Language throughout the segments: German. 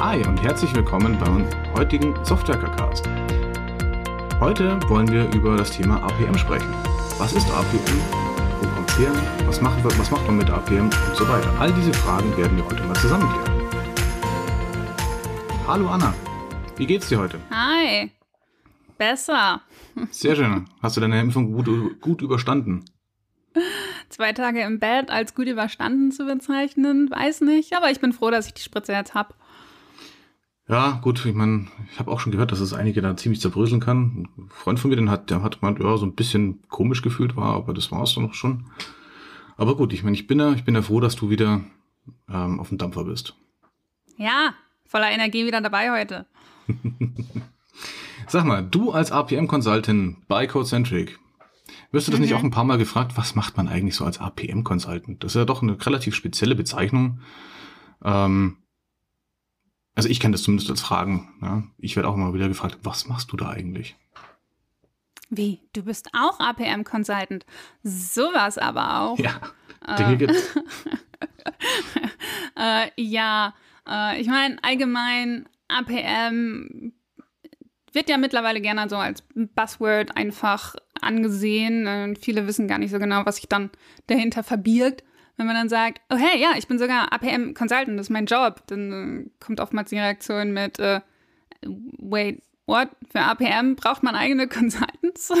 Hi und herzlich willkommen beim heutigen Software-Cast. Heute wollen wir über das Thema APM sprechen. Was ist APM? Wo kommt her? Was, machen wir, was macht man mit APM? Und so weiter. All diese Fragen werden wir heute mal zusammenklären. Hallo Anna, wie geht's dir heute? Hi, besser. Sehr schön. Hast du deine Impfung gut, gut überstanden? Zwei Tage im Bett als gut überstanden zu bezeichnen, weiß nicht. Aber ich bin froh, dass ich die Spritze jetzt habe. Ja, gut, ich meine, ich habe auch schon gehört, dass es einige da ziemlich zerbröseln kann. Ein Freund von mir, den hat, der hat man ja so ein bisschen komisch gefühlt war, aber das war es dann auch schon. Aber gut, ich meine, ich bin ja, ich bin ja froh, dass du wieder ähm, auf dem Dampfer bist. Ja, voller Energie wieder dabei heute. Sag mal, du als APM-Consultant bei CodeCentric, wirst du das mhm. nicht auch ein paar Mal gefragt, was macht man eigentlich so als APM-Consultant? Das ist ja doch eine relativ spezielle Bezeichnung. Ähm, also ich kenne das zumindest als Fragen. Ja. Ich werde auch immer wieder gefragt, was machst du da eigentlich? Wie? Du bist auch APM-Consultant. Sowas aber auch. Ja, Dinge äh, gibt's. äh, ja, äh, ich meine, allgemein APM wird ja mittlerweile gerne so als Buzzword einfach angesehen. Und viele wissen gar nicht so genau, was sich dann dahinter verbirgt. Wenn man dann sagt, oh hey, ja, ich bin sogar APM Consultant, das ist mein Job, dann äh, kommt oftmals die Reaktion mit, äh, wait, what? Für APM braucht man eigene Consultants?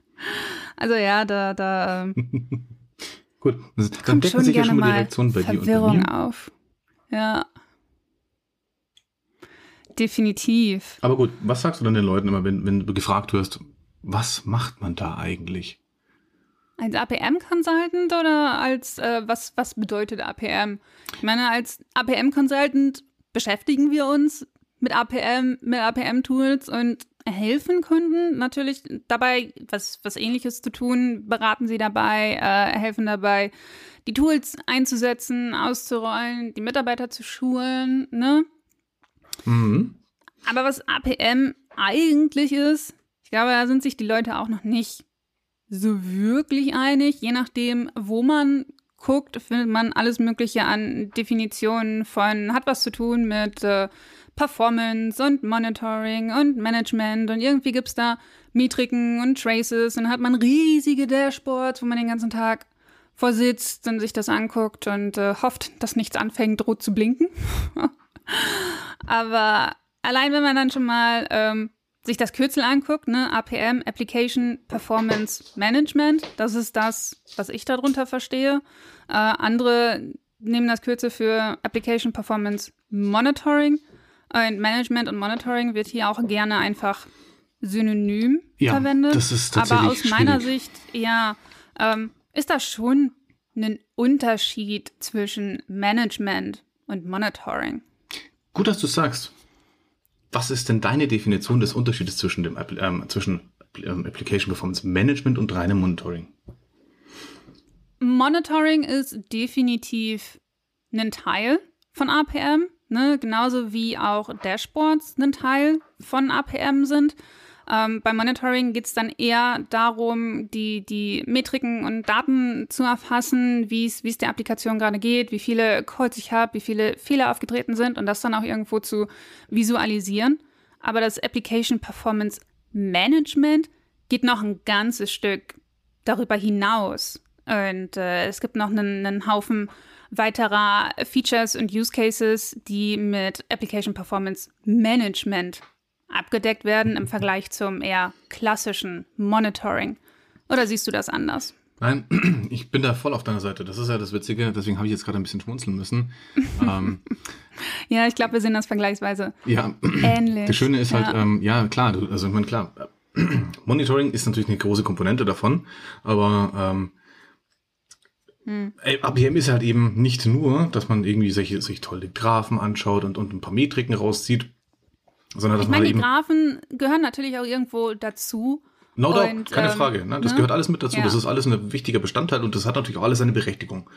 also ja, da, da ähm, Gut, also, dann kommt decken sich ja schon mal die Reaktion bei Verwirrung dir auf. Ja. Definitiv. Aber gut, was sagst du dann den Leuten immer, wenn, wenn du gefragt wirst, was macht man da eigentlich? Als APM-Consultant oder als, äh, was, was bedeutet APM? Ich meine, als APM-Consultant beschäftigen wir uns mit APM, mit APM-Tools und helfen Kunden natürlich dabei, was, was ähnliches zu tun, beraten sie dabei, äh, helfen dabei, die Tools einzusetzen, auszurollen, die Mitarbeiter zu schulen, ne? Mhm. Aber was APM eigentlich ist, ich glaube, da sind sich die Leute auch noch nicht so wirklich einig. Je nachdem, wo man guckt, findet man alles Mögliche an Definitionen von, hat was zu tun mit äh, Performance und Monitoring und Management und irgendwie gibt es da Metriken und Traces und dann hat man riesige Dashboards, wo man den ganzen Tag vorsitzt und sich das anguckt und äh, hofft, dass nichts anfängt, rot zu blinken. Aber allein wenn man dann schon mal ähm, sich das Kürzel anguckt, ne, APM, Application Performance Management, das ist das, was ich darunter verstehe. Äh, andere nehmen das Kürzel für Application Performance Monitoring. Und Management und Monitoring wird hier auch gerne einfach synonym ja, verwendet. Das ist tatsächlich Aber aus meiner Sicht, ja, ähm, ist da schon ein Unterschied zwischen Management und Monitoring. Gut, dass du sagst was ist denn deine Definition des Unterschiedes zwischen dem ähm, zwischen ähm, Application Performance Management und reinem Monitoring? Monitoring ist definitiv ein Teil von APM, ne? genauso wie auch Dashboards ein Teil von APM sind. Ähm, beim Monitoring geht es dann eher darum, die, die Metriken und Daten zu erfassen, wie es der Applikation gerade geht, wie viele Calls ich habe, wie viele Fehler aufgetreten sind und das dann auch irgendwo zu visualisieren. Aber das Application Performance Management geht noch ein ganzes Stück darüber hinaus. Und äh, es gibt noch einen, einen Haufen weiterer Features und Use Cases, die mit Application Performance Management abgedeckt werden im Vergleich zum eher klassischen Monitoring. Oder siehst du das anders? Nein, ich bin da voll auf deiner Seite. Das ist ja das Witzige, deswegen habe ich jetzt gerade ein bisschen schmunzeln müssen. ähm, ja, ich glaube, wir sehen das vergleichsweise ja, ähnlich. Das Schöne ist halt, ja, halt, ähm, ja klar, also ich meine, klar, Monitoring ist natürlich eine große Komponente davon, aber ähm, hm. APM ist halt eben nicht nur, dass man irgendwie solche, sich tolle Graphen anschaut und, und ein paar Metriken rauszieht, sondern dass ich meine, die Graphen gehören natürlich auch irgendwo dazu. No doubt, keine ähm, Frage. Ne? Das ne? gehört alles mit dazu. Ja. Das ist alles ein wichtiger Bestandteil und das hat natürlich auch alles seine Berechtigung.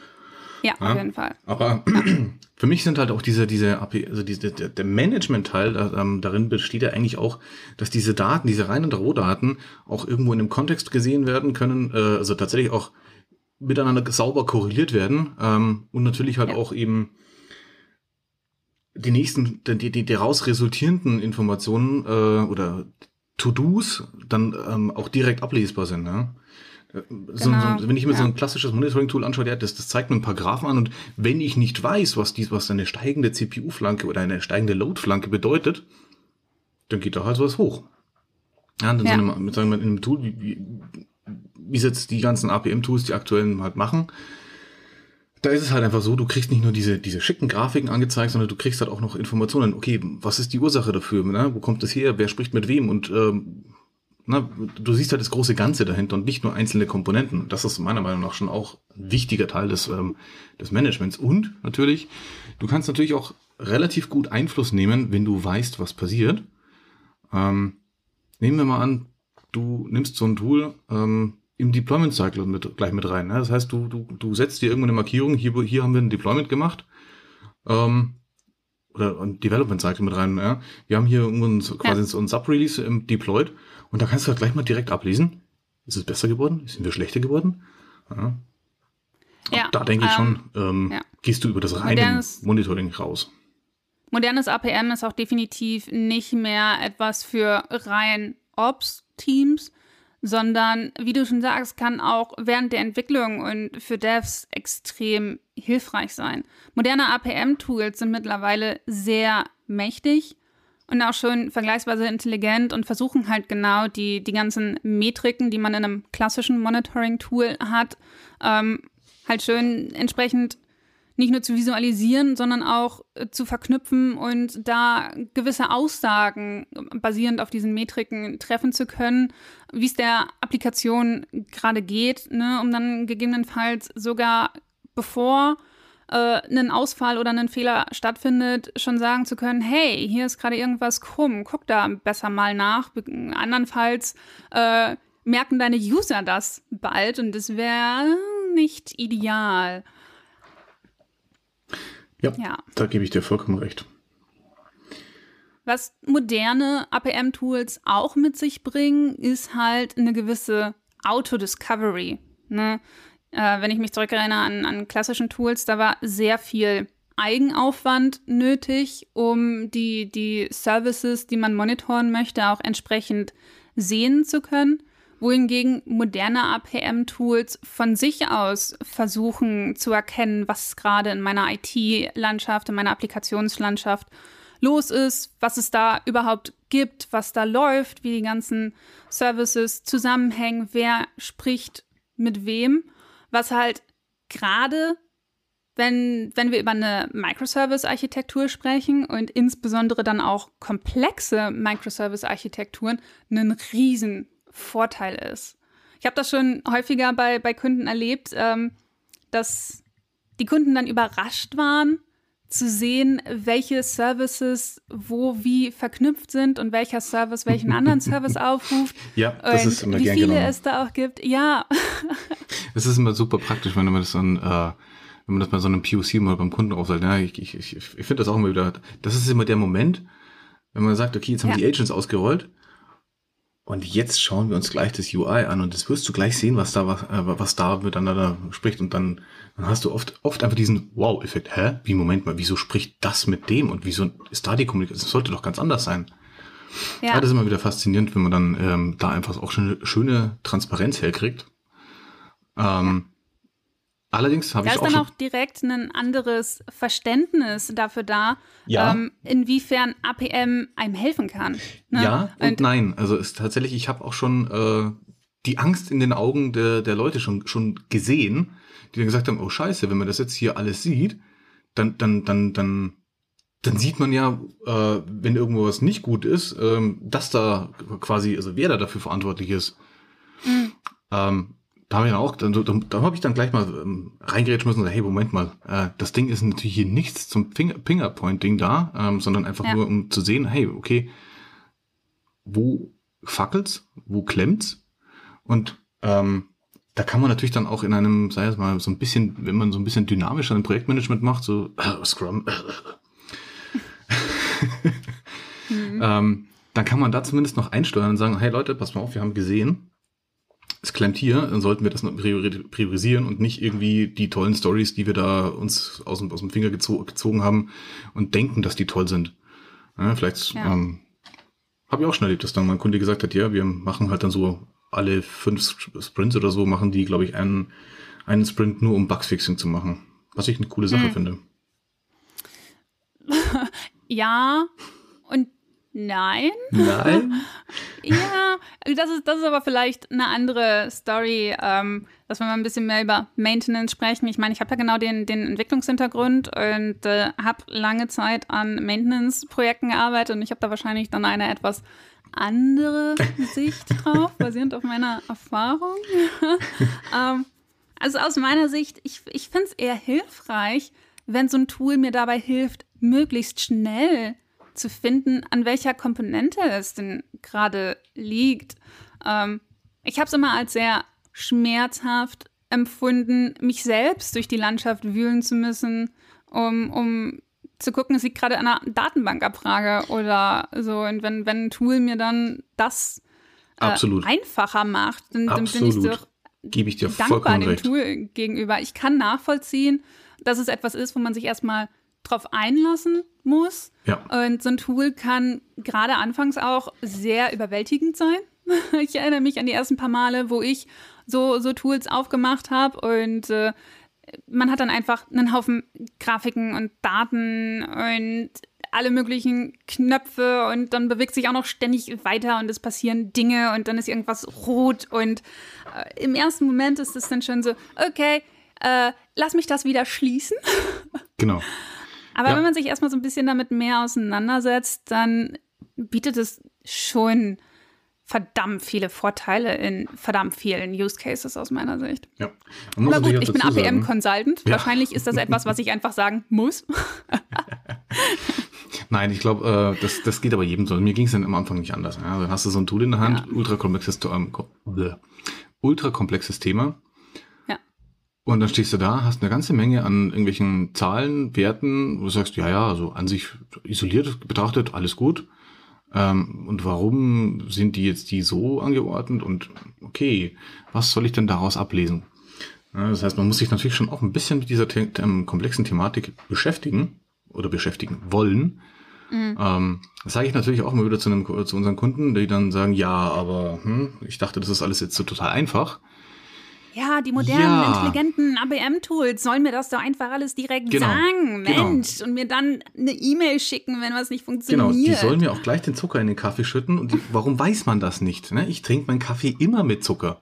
Ja, ja? auf jeden Fall. Aber für mich sind halt auch diese, diese also diese, der, der Management-Teil, ähm, darin besteht ja eigentlich auch, dass diese Daten, diese reinen Rohdaten auch irgendwo in einem Kontext gesehen werden können, äh, also tatsächlich auch miteinander sauber korreliert werden ähm, und natürlich halt auch eben die nächsten, die, die, daraus resultierenden Informationen äh, oder To-Dos dann ähm, auch direkt ablesbar sind. Ne? So, genau. so, wenn ich mir ja. so ein klassisches Monitoring-Tool anschaue, ja, das, das zeigt mir ein paar Graphen an und wenn ich nicht weiß, was dies, was eine steigende CPU-Flanke oder eine steigende Load-Flanke bedeutet, dann geht da halt sowas hoch. Ja, dann ja. So eine, sagen wir, in einem Tool, wie, wie, wie jetzt die ganzen APM-Tools, die aktuellen halt machen, da ist es halt einfach so, du kriegst nicht nur diese, diese schicken Grafiken angezeigt, sondern du kriegst halt auch noch Informationen. Okay, was ist die Ursache dafür? Ne? Wo kommt das her? Wer spricht mit wem? Und ähm, na, du siehst halt das große Ganze dahinter und nicht nur einzelne Komponenten. Das ist meiner Meinung nach schon auch ein wichtiger Teil des, ähm, des Managements. Und natürlich, du kannst natürlich auch relativ gut Einfluss nehmen, wenn du weißt, was passiert. Ähm, nehmen wir mal an, du nimmst so ein Tool ähm, im Deployment Cycle mit, gleich mit rein. Ne? Das heißt, du, du, du setzt dir irgendwo eine Markierung, hier, hier haben wir ein Deployment gemacht. Ähm, oder ein Development Cycle mit rein. Ja? Wir haben hier irgendwo quasi ja. so ein Sub-Release Deployed und da kannst du halt gleich mal direkt ablesen. Ist es besser geworden? Sind wir schlechter geworden? Ja. ja da denke ich schon, ähm, ähm, ja. gehst du über das reine Monitoring raus. Modernes APM ist auch definitiv nicht mehr etwas für rein Ops-Teams, sondern, wie du schon sagst, kann auch während der Entwicklung und für Devs extrem hilfreich sein. Moderne APM-Tools sind mittlerweile sehr mächtig und auch schon vergleichsweise intelligent und versuchen halt genau die, die ganzen Metriken, die man in einem klassischen Monitoring-Tool hat, ähm, halt schön entsprechend nicht nur zu visualisieren, sondern auch äh, zu verknüpfen und da gewisse Aussagen basierend auf diesen Metriken treffen zu können, wie es der Applikation gerade geht, ne, um dann gegebenenfalls sogar bevor äh, einen Ausfall oder einen Fehler stattfindet, schon sagen zu können, hey, hier ist gerade irgendwas krumm, guck da besser mal nach. Andernfalls äh, merken deine User das bald und das wäre nicht ideal. Ja, ja, da gebe ich dir vollkommen recht. Was moderne APM-Tools auch mit sich bringen, ist halt eine gewisse Auto-Discovery. Ne? Äh, wenn ich mich zurückerinnere an, an klassischen Tools, da war sehr viel Eigenaufwand nötig, um die, die Services, die man monitoren möchte, auch entsprechend sehen zu können. Wohingegen moderne APM-Tools von sich aus versuchen zu erkennen, was gerade in meiner IT-Landschaft, in meiner Applikationslandschaft los ist, was es da überhaupt gibt, was da läuft, wie die ganzen Services zusammenhängen, wer spricht mit wem was halt gerade, wenn, wenn wir über eine Microservice-Architektur sprechen und insbesondere dann auch komplexe Microservice-Architekturen, ein riesen Vorteil ist. Ich habe das schon häufiger bei, bei Kunden erlebt, ähm, dass die Kunden dann überrascht waren, zu sehen, welche Services wo wie verknüpft sind und welcher Service welchen anderen Service aufruft. Ja, das ist immer wie gern viele genommen. es da auch gibt. Ja. Es ist immer super praktisch, wenn man das ein, äh, wenn man das mal so einem POC mal beim Kunden aufsagt. Ja, ich, ich, ich, ich finde das auch immer wieder. Das ist immer der Moment, wenn man sagt, okay, jetzt haben ja. die Agents ausgerollt und jetzt schauen wir uns gleich das UI an und das wirst du gleich sehen, was da, was, äh, was da miteinander spricht. Und dann, dann hast du oft, oft einfach diesen Wow-Effekt. Hä? Wie, Moment mal, wieso spricht das mit dem? Und wieso ist da die Kommunikation? Das sollte doch ganz anders sein. Ja. ja das ist immer wieder faszinierend, wenn man dann ähm, da einfach auch schon eine schöne Transparenz herkriegt. Ähm, Allerdings habe ich auch. Da ist dann auch direkt ein anderes Verständnis dafür da, ja. ähm, inwiefern APM einem helfen kann. Ne? Ja und, und, nein. Also ist tatsächlich, ich habe auch schon äh, die Angst in den Augen der, der Leute schon, schon gesehen, die dann gesagt haben, oh scheiße, wenn man das jetzt hier alles sieht, dann, dann, dann, dann, dann sieht man ja, äh, wenn irgendwo was nicht gut ist, ähm, dass da quasi, also wer da dafür verantwortlich ist. Mhm. Ähm, da habe ich dann auch, dann, da, habe ich dann gleich mal ähm, reingerätschen müssen und gesagt, hey, Moment mal, äh, das Ding ist natürlich hier nichts zum Finger, Fingerpointing da, ähm, sondern einfach ja. nur, um zu sehen, hey, okay, wo fackelt's, wo klemmt's? Und ähm, da kann man natürlich dann auch in einem, sei es mal, so ein bisschen, wenn man so ein bisschen dynamischer ein Projektmanagement macht, so äh, Scrum, mhm. ähm, dann kann man da zumindest noch einsteuern und sagen, hey Leute, pass mal auf, wir haben gesehen, es klemmt hier, dann sollten wir das priorisieren und nicht irgendwie die tollen Stories, die wir da uns aus dem, aus dem Finger gezo gezogen haben und denken, dass die toll sind. Ja, vielleicht ja. ähm, habe ich auch schon erlebt, dass dann mein Kunde gesagt hat, ja, wir machen halt dann so alle fünf Sprints oder so, machen die, glaube ich, einen, einen Sprint nur um Bugsfixing zu machen. Was ich eine coole Sache hm. finde. ja, und nein. Nein? ja, das ist, das ist aber vielleicht eine andere Story, ähm, dass wir mal ein bisschen mehr über Maintenance sprechen. Ich meine, ich habe ja genau den, den Entwicklungshintergrund und äh, habe lange Zeit an Maintenance-Projekten gearbeitet und ich habe da wahrscheinlich dann eine etwas andere Sicht drauf, basierend auf meiner Erfahrung. ähm, also aus meiner Sicht, ich, ich finde es eher hilfreich, wenn so ein Tool mir dabei hilft, möglichst schnell zu finden, an welcher Komponente es denn gerade liegt. Ähm, ich habe es immer als sehr schmerzhaft empfunden, mich selbst durch die Landschaft wühlen zu müssen, um, um zu gucken, es liegt gerade an einer Datenbankabfrage oder so. Und wenn, wenn ein Tool mir dann das äh, einfacher macht, dann, dann bin ich Gebe ich dir dankbar dem recht. Tool gegenüber. Ich kann nachvollziehen, dass es etwas ist, wo man sich erstmal drauf einlassen muss. Ja. Und so ein Tool kann gerade anfangs auch sehr überwältigend sein. Ich erinnere mich an die ersten paar Male, wo ich so, so Tools aufgemacht habe und äh, man hat dann einfach einen Haufen Grafiken und Daten und alle möglichen Knöpfe und dann bewegt sich auch noch ständig weiter und es passieren Dinge und dann ist irgendwas rot und äh, im ersten Moment ist es dann schon so, okay, äh, lass mich das wieder schließen. Genau. Aber ja. wenn man sich erstmal so ein bisschen damit mehr auseinandersetzt, dann bietet es schon verdammt viele Vorteile in verdammt vielen Use Cases aus meiner Sicht. Ja. Aber gut, ich bin APM-Consultant. Ja. Wahrscheinlich ist das etwas, was ich einfach sagen muss. Nein, ich glaube, äh, das, das geht aber jedem so. Mir ging es dann am Anfang nicht anders. Ja? Dann hast du so ein Tool in der Hand, ja. ultrakomplexes, ähm, ultrakomplexes Thema. Und dann stehst du da, hast eine ganze Menge an irgendwelchen Zahlen, Werten, wo du sagst, ja, ja, also an sich isoliert betrachtet, alles gut. Ähm, und warum sind die jetzt die so angeordnet? Und okay, was soll ich denn daraus ablesen? Ja, das heißt, man muss sich natürlich schon auch ein bisschen mit dieser the ähm, komplexen Thematik beschäftigen oder beschäftigen wollen. Mhm. Ähm, das sage ich natürlich auch mal wieder zu, einem, zu unseren Kunden, die dann sagen, ja, aber hm, ich dachte, das ist alles jetzt so total einfach. Ja, die modernen, ja. intelligenten ABM-Tools sollen mir das doch einfach alles direkt genau. sagen. Mensch, genau. und mir dann eine E-Mail schicken, wenn was nicht funktioniert. Genau, die sollen mir auch gleich den Zucker in den Kaffee schütten. Und die, warum weiß man das nicht? Ne? Ich trinke meinen Kaffee immer mit Zucker.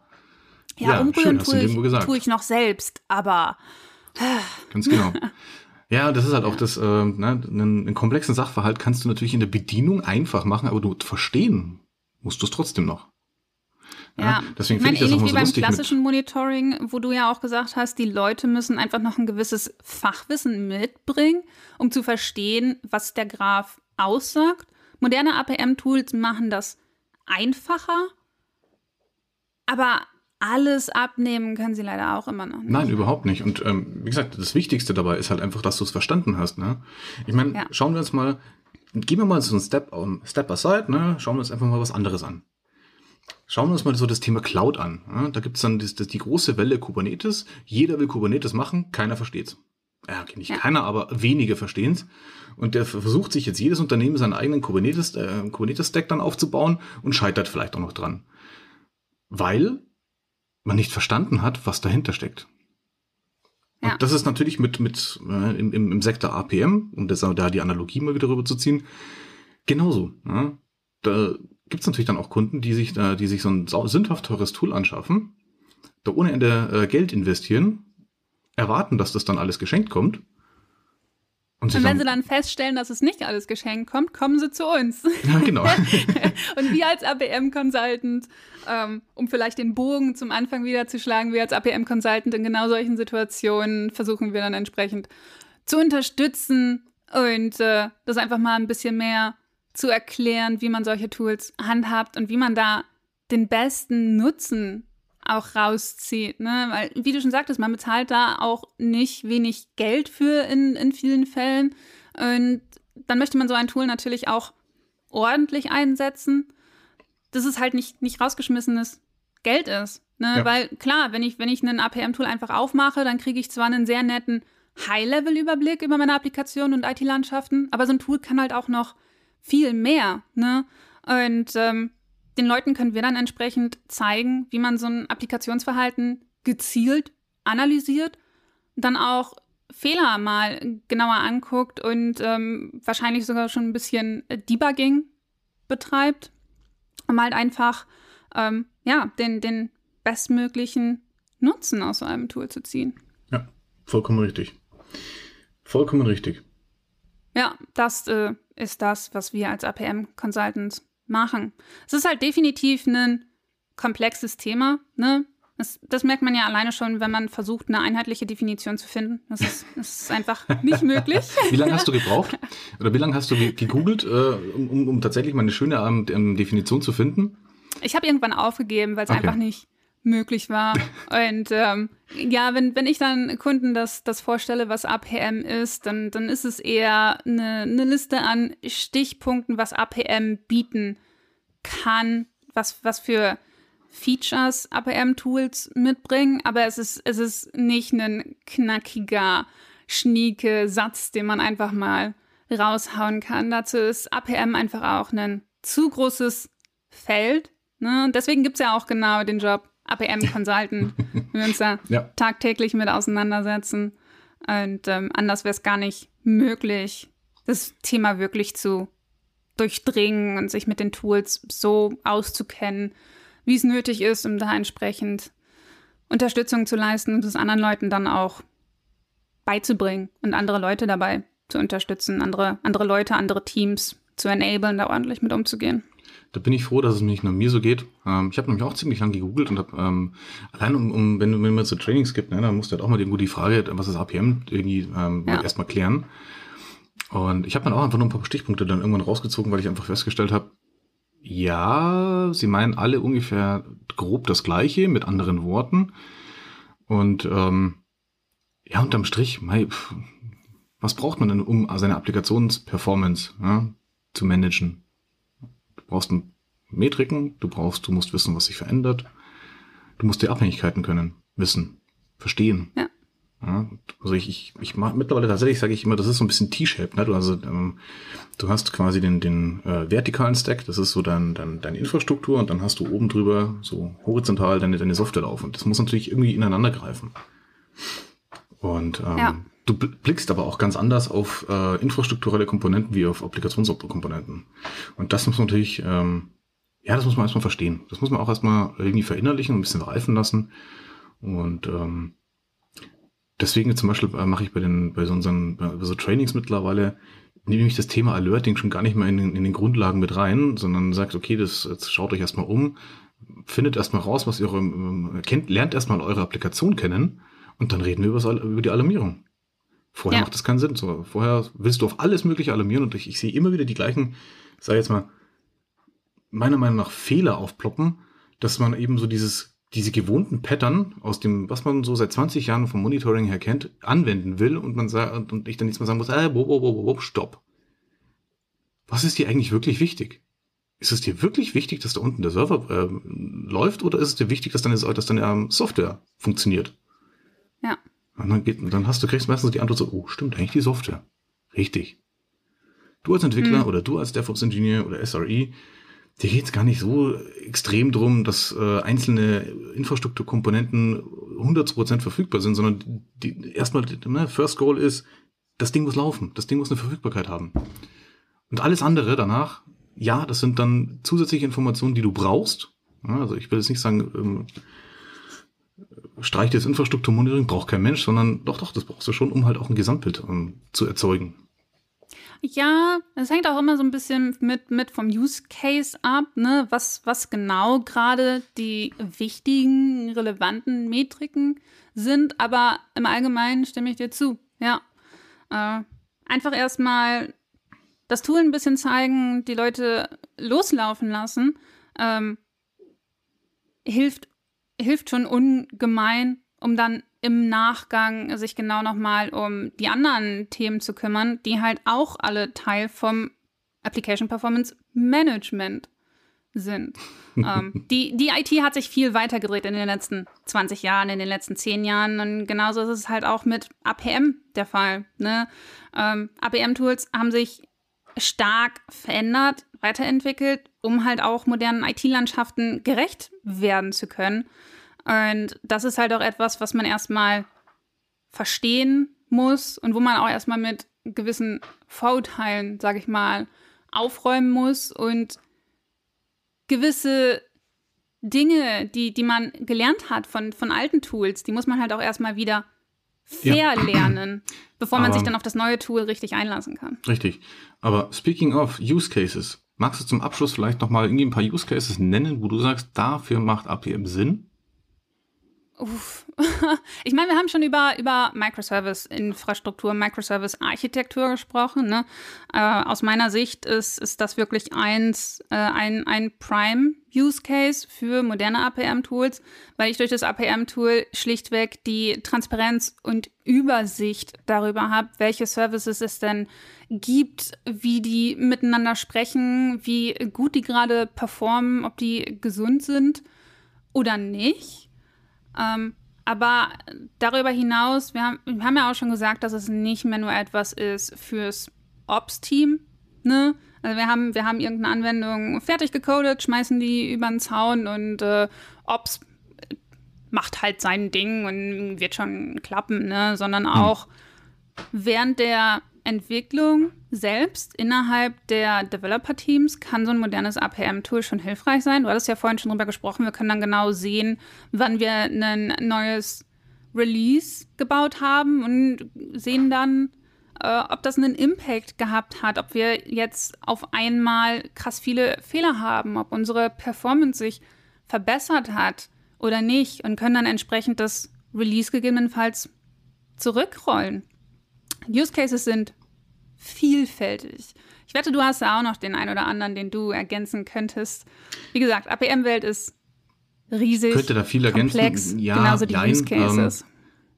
Ja, ja umrühren tue, ich, tue ich noch selbst, aber. Ganz genau. Ja, das ist halt auch das, äh, ne, einen, einen komplexen Sachverhalt kannst du natürlich in der Bedienung einfach machen, aber du verstehen musst du es trotzdem noch. Ja, deswegen finde ich, das ähnlich wie beim klassischen Monitoring, wo du ja auch gesagt hast, die Leute müssen einfach noch ein gewisses Fachwissen mitbringen, um zu verstehen, was der Graph aussagt. Moderne APM-Tools machen das einfacher, aber alles abnehmen können sie leider auch immer noch nicht. Nein, überhaupt nicht. Und ähm, wie gesagt, das Wichtigste dabei ist halt einfach, dass du es verstanden hast. Ne? Ich meine, ja. schauen wir uns mal, gehen wir mal so einen Step, um, Step aside, ne? schauen wir uns einfach mal was anderes an. Schauen wir uns mal so das Thema Cloud an. Da gibt's dann die, die große Welle Kubernetes. Jeder will Kubernetes machen, keiner versteht's. Ja, nicht ja. keiner, aber wenige verstehen's. Und der versucht sich jetzt jedes Unternehmen seinen eigenen Kubernetes, äh, Kubernetes-Stack dann aufzubauen und scheitert vielleicht auch noch dran. Weil man nicht verstanden hat, was dahinter steckt. Ja. Und das ist natürlich mit, mit äh, im, im Sektor APM, um das, da die Analogie mal wieder rüber zu ziehen, genauso. Ja? Da gibt es natürlich dann auch Kunden, die sich da, die sich so ein sündhaft teures Tool anschaffen, da ohne Ende äh, Geld investieren, erwarten, dass das dann alles geschenkt kommt. Und, und wenn sie dann feststellen, dass es nicht alles geschenkt kommt, kommen sie zu uns. Ja, genau. und wir als APM-Consultant, ähm, um vielleicht den Bogen zum Anfang wieder zu schlagen, wir als APM-Consultant in genau solchen Situationen versuchen wir dann entsprechend zu unterstützen und äh, das einfach mal ein bisschen mehr zu erklären, wie man solche Tools handhabt und wie man da den besten Nutzen auch rauszieht. Ne? Weil, wie du schon sagtest, man bezahlt da auch nicht wenig Geld für in, in vielen Fällen. Und dann möchte man so ein Tool natürlich auch ordentlich einsetzen, dass es halt nicht, nicht rausgeschmissenes Geld ist. Ne? Ja. Weil klar, wenn ich, wenn ich ein APM-Tool einfach aufmache, dann kriege ich zwar einen sehr netten High-Level-Überblick über meine Applikation und IT-Landschaften, aber so ein Tool kann halt auch noch viel mehr. Ne? Und ähm, den Leuten können wir dann entsprechend zeigen, wie man so ein Applikationsverhalten gezielt analysiert, dann auch Fehler mal genauer anguckt und ähm, wahrscheinlich sogar schon ein bisschen Debugging betreibt, um halt einfach ähm, ja, den, den bestmöglichen Nutzen aus so einem Tool zu ziehen. Ja, vollkommen richtig. Vollkommen richtig. Ja, das äh, ist das, was wir als APM-Consultants machen. Es ist halt definitiv ein komplexes Thema, ne? Das, das, merkt man ja alleine schon, wenn man versucht, eine einheitliche Definition zu finden. Das ist, das ist einfach nicht möglich. wie lange hast du gebraucht? Oder wie lange hast du gegoogelt, äh, um, um, tatsächlich mal eine schöne ähm, Definition zu finden? Ich habe irgendwann aufgegeben, weil es okay. einfach nicht möglich war. Und ähm, ja, wenn, wenn ich dann Kunden das, das vorstelle, was APM ist, dann, dann ist es eher eine, eine Liste an Stichpunkten, was APM bieten kann, was, was für Features APM-Tools mitbringen, aber es ist, es ist nicht ein knackiger, schnieke Satz, den man einfach mal raushauen kann. Dazu ist APM einfach auch ein zu großes Feld. Ne? Und deswegen gibt es ja auch genau den Job APM-Consultant, wir uns da ja. tagtäglich mit auseinandersetzen. Und ähm, anders wäre es gar nicht möglich, das Thema wirklich zu durchdringen und sich mit den Tools so auszukennen, wie es nötig ist, um da entsprechend Unterstützung zu leisten und es anderen Leuten dann auch beizubringen und andere Leute dabei zu unterstützen, andere, andere Leute, andere Teams zu enablen, da ordentlich mit umzugehen. Da bin ich froh, dass es nicht nur mir so geht. Ähm, ich habe nämlich auch ziemlich lange gegoogelt und habe ähm, allein um, um wenn, wenn man so Trainings gibt, ne, dann musst du halt auch mal irgendwo die Frage, was ist APM, irgendwie ähm, ja. erstmal klären. Und ich habe dann auch einfach nur ein paar Stichpunkte dann irgendwann rausgezogen, weil ich einfach festgestellt habe, ja, sie meinen alle ungefähr grob das Gleiche mit anderen Worten. Und ähm, ja, unterm Strich, mei, was braucht man denn, um seine Applikationsperformance ja, zu managen? Du brauchst Metriken, du brauchst, du musst wissen, was sich verändert. Du musst die Abhängigkeiten können, wissen, verstehen. Ja. Ja, also ich, ich, ich mache mittlerweile tatsächlich, sage ich immer, das ist so ein bisschen T-Shape. Ne? Du, also, ähm, du hast quasi den, den äh, vertikalen Stack, das ist so dein, dein, deine Infrastruktur und dann hast du oben drüber so horizontal deine, deine Software laufen. Das muss natürlich irgendwie ineinander greifen. Und ähm, ja. Du blickst aber auch ganz anders auf äh, infrastrukturelle Komponenten wie auf Applikationskomponenten. Und das muss man natürlich, ähm, ja, das muss man erstmal verstehen. Das muss man auch erstmal irgendwie verinnerlichen und ein bisschen reifen lassen. Und ähm, deswegen zum Beispiel äh, mache ich bei den, bei so unseren, bei so Trainings mittlerweile, nehme ich das Thema Alerting schon gar nicht mehr in den, in den Grundlagen mit rein, sondern sagt, okay, das, jetzt schaut euch erstmal um, findet erstmal raus, was ihr eure, ähm, kennt, lernt erstmal eure Applikation kennen und dann reden wir über, über die Alarmierung. Vorher ja. macht das keinen Sinn. So, vorher willst du auf alles mögliche alarmieren und ich, ich sehe immer wieder die gleichen, sag jetzt mal, meiner Meinung nach Fehler aufploppen, dass man eben so dieses diese gewohnten Pattern aus dem, was man so seit 20 Jahren vom Monitoring her kennt, anwenden will und man sagt, und ich dann jetzt mal sagen muss, äh, wo, wo, wo, wo, stopp. Was ist dir eigentlich wirklich wichtig? Ist es dir wirklich wichtig, dass da unten der Server äh, läuft oder ist es dir wichtig, dass deine, dass deine ähm, Software funktioniert? Ja. Und dann, geht, dann hast du, kriegst meistens die Antwort so, oh, stimmt, eigentlich die Software. Richtig. Du als Entwickler mhm. oder du als DevOps-Ingenieur oder SRE dir geht es gar nicht so extrem drum, dass äh, einzelne Infrastrukturkomponenten 100% verfügbar sind, sondern die, erstmal, ne, First Goal ist, das Ding muss laufen, das Ding muss eine Verfügbarkeit haben. Und alles andere danach, ja, das sind dann zusätzliche Informationen, die du brauchst. Ja, also ich will jetzt nicht sagen, ähm, streich das Infrastrukturmonitoring, braucht kein Mensch, sondern doch, doch, das brauchst du schon, um halt auch ein Gesamtbild ähm, zu erzeugen. Ja, es hängt auch immer so ein bisschen mit, mit vom Use Case ab, ne? was, was genau gerade die wichtigen, relevanten Metriken sind. Aber im Allgemeinen stimme ich dir zu. Ja. Äh, einfach erstmal das Tool ein bisschen zeigen, die Leute loslaufen lassen, ähm, hilft, hilft schon ungemein, um dann im Nachgang sich genau nochmal um die anderen Themen zu kümmern, die halt auch alle Teil vom Application Performance Management sind. ähm, die, die IT hat sich viel weiter gedreht in den letzten 20 Jahren, in den letzten 10 Jahren. Und genauso ist es halt auch mit APM der Fall. Ne? Ähm, APM-Tools haben sich stark verändert, weiterentwickelt, um halt auch modernen IT-Landschaften gerecht werden zu können. Und das ist halt auch etwas, was man erstmal verstehen muss und wo man auch erstmal mit gewissen Vorurteilen, sag ich mal, aufräumen muss und gewisse Dinge, die, die man gelernt hat von, von alten Tools, die muss man halt auch erstmal wieder verlernen, ja. bevor man Aber sich dann auf das neue Tool richtig einlassen kann. Richtig. Aber speaking of Use Cases, magst du zum Abschluss vielleicht nochmal irgendwie ein paar Use Cases nennen, wo du sagst, dafür macht APM Sinn? Uff. Ich meine, wir haben schon über, über Microservice-Infrastruktur, Microservice-Architektur gesprochen. Ne? Äh, aus meiner Sicht ist, ist das wirklich eins, äh, ein, ein Prime-Use-Case für moderne APM-Tools, weil ich durch das APM-Tool schlichtweg die Transparenz und Übersicht darüber habe, welche Services es denn gibt, wie die miteinander sprechen, wie gut die gerade performen, ob die gesund sind oder nicht ähm, aber darüber hinaus, wir haben, wir haben ja auch schon gesagt, dass es nicht mehr nur etwas ist fürs Ops-Team. Ne? Also wir haben, wir haben irgendeine Anwendung fertig gecodet, schmeißen die über den Zaun und äh, Ops macht halt sein Ding und wird schon klappen, ne? sondern hm. auch während der Entwicklung selbst innerhalb der Developer-Teams kann so ein modernes APM-Tool schon hilfreich sein. Du hattest ja vorhin schon drüber gesprochen. Wir können dann genau sehen, wann wir ein neues Release gebaut haben und sehen dann, äh, ob das einen Impact gehabt hat, ob wir jetzt auf einmal krass viele Fehler haben, ob unsere Performance sich verbessert hat oder nicht und können dann entsprechend das Release gegebenenfalls zurückrollen. Use Cases sind vielfältig. Ich wette, du hast da auch noch den einen oder anderen, den du ergänzen könntest. Wie gesagt, APM-Welt ist riesig. Könnte da viel komplex, ergänzen. Ja, genauso die nein, Use Cases. Ähm,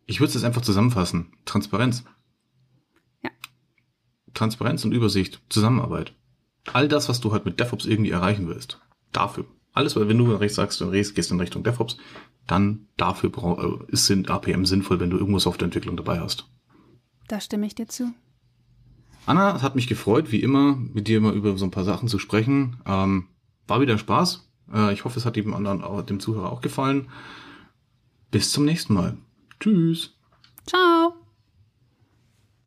ich würde es einfach zusammenfassen. Transparenz. Ja. Transparenz und Übersicht, Zusammenarbeit. All das, was du halt mit DevOps irgendwie erreichen willst. Dafür. Alles, weil wenn du rechts sagst, du gehst in Richtung DevOps, dann dafür äh, ist APM sinnvoll, wenn du irgendwo Softwareentwicklung dabei hast. Da stimme ich dir zu. Anna, es hat mich gefreut, wie immer, mit dir mal über so ein paar Sachen zu sprechen. Ähm, war wieder Spaß. Äh, ich hoffe, es hat dem anderen, dem Zuhörer auch gefallen. Bis zum nächsten Mal. Tschüss. Ciao.